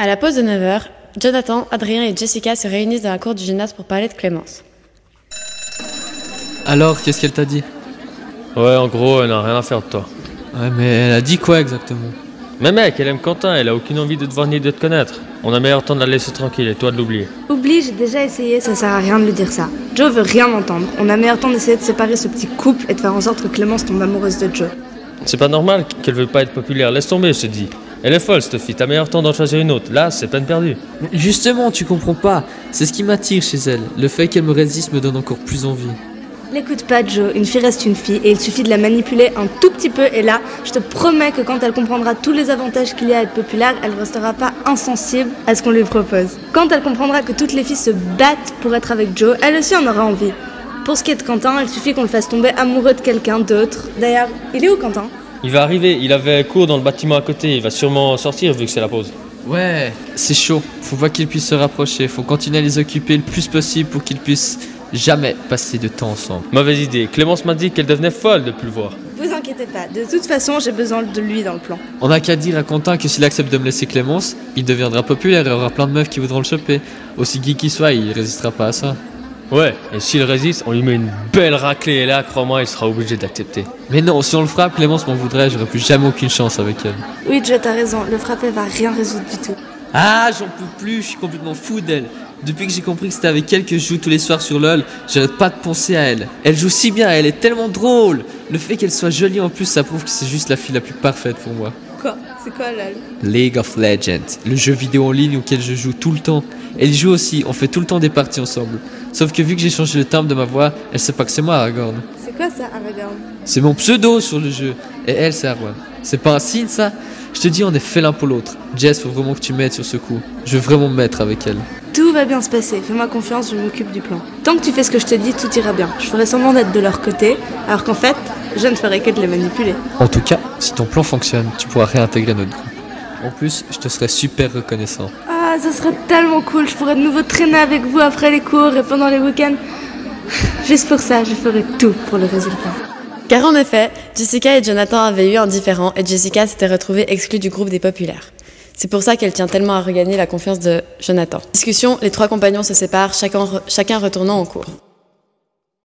À la pause de 9h, Jonathan, Adrien et Jessica se réunissent dans la cour du gymnase pour parler de Clémence. Alors, qu'est-ce qu'elle t'a dit? Ouais, en gros, elle n'a rien à faire de toi. Ouais, mais elle a dit quoi exactement? Mais mec, elle aime Quentin, elle a aucune envie de te voir ni de te connaître. On a meilleur temps de la laisser tranquille et toi de l'oublier. Oublie, j'ai déjà essayé, ça sert à rien de lui dire ça. Joe veut rien entendre. On a meilleur temps d'essayer de séparer ce petit couple et de faire en sorte que Clémence tombe amoureuse de Joe. C'est pas normal qu'elle veut pas être populaire, laisse tomber, je te dis. Elle est folle, cette fille, t'as meilleur temps d'en choisir une autre. Là, c'est peine perdue. Mais Justement, tu comprends pas. C'est ce qui m'attire chez elle. Le fait qu'elle me résiste me donne encore plus envie. N'écoute pas Joe, une fille reste une fille et il suffit de la manipuler un tout petit peu et là, je te promets que quand elle comprendra tous les avantages qu'il y a à être populaire, elle ne restera pas insensible à ce qu'on lui propose. Quand elle comprendra que toutes les filles se battent pour être avec Joe, elle aussi en aura envie. Pour ce qui est de Quentin, il suffit qu'on le fasse tomber amoureux de quelqu'un d'autre. D'ailleurs, il est où Quentin? Il va arriver, il avait cours dans le bâtiment à côté, il va sûrement sortir vu que c'est la pause. Ouais, c'est chaud. Faut pas qu'ils puissent se rapprocher. Faut continuer à les occuper le plus possible pour qu'ils puissent jamais passer de temps ensemble. Mauvaise idée, Clémence m'a dit qu'elle devenait folle de plus le voir. Vous inquiétez pas, de toute façon, j'ai besoin de lui dans le plan. On a qu'à dire à Quentin que s'il accepte de me laisser Clémence, il deviendra populaire et aura plein de meufs qui voudront le choper. Aussi geek qu'il soit, il résistera pas à ça. Ouais, et s'il résiste, on lui met une belle raclée et là, crois-moi, il sera obligé d'accepter. Mais non, si on le frappe, Clémence m'en voudrait, j'aurais plus jamais aucune chance avec elle. Oui, Joe, t'as raison, le frapper va rien résoudre du tout. Ah, j'en peux plus, je suis complètement fou d'elle. Depuis que j'ai compris que c'était avec elle que je joue tous les soirs sur LoL, j'arrête pas de penser à elle. Elle joue si bien, elle est tellement drôle. Le fait qu'elle soit jolie en plus, ça prouve que c'est juste la fille la plus parfaite pour moi. Quoi? C'est quoi là League of Legends, le jeu vidéo en ligne auquel je joue tout le temps. Elle y joue aussi, on fait tout le temps des parties ensemble. Sauf que vu que j'ai changé le timbre de ma voix, elle sait pas que c'est moi Aragorn. C'est quoi ça, Aragorn? C'est mon pseudo sur le jeu. Et elle, c'est Arwen. C'est pas un signe ça? Je te dis, on est fait l'un pour l'autre. Jess, faut vraiment que tu m'aides sur ce coup. Je veux vraiment me mettre avec elle. Tout va bien se passer, fais-moi confiance, je m'occupe du plan. Tant que tu fais ce que je te dis, tout ira bien. Je ferai semblant d'être de leur côté, alors qu'en fait, je ne ferai que de les manipuler. En tout cas, si ton plan fonctionne, tu pourras réintégrer notre groupe. En plus, je te serai super reconnaissant. Ah, ça serait tellement cool, je pourrais de nouveau traîner avec vous après les cours et pendant les week-ends. Juste pour ça, je ferai tout pour le résultat. Car en effet, Jessica et Jonathan avaient eu un différend et Jessica s'était retrouvée exclue du groupe des populaires. C'est pour ça qu'elle tient tellement à regagner la confiance de Jonathan. Discussion, les trois compagnons se séparent, chacun, chacun retournant en cours.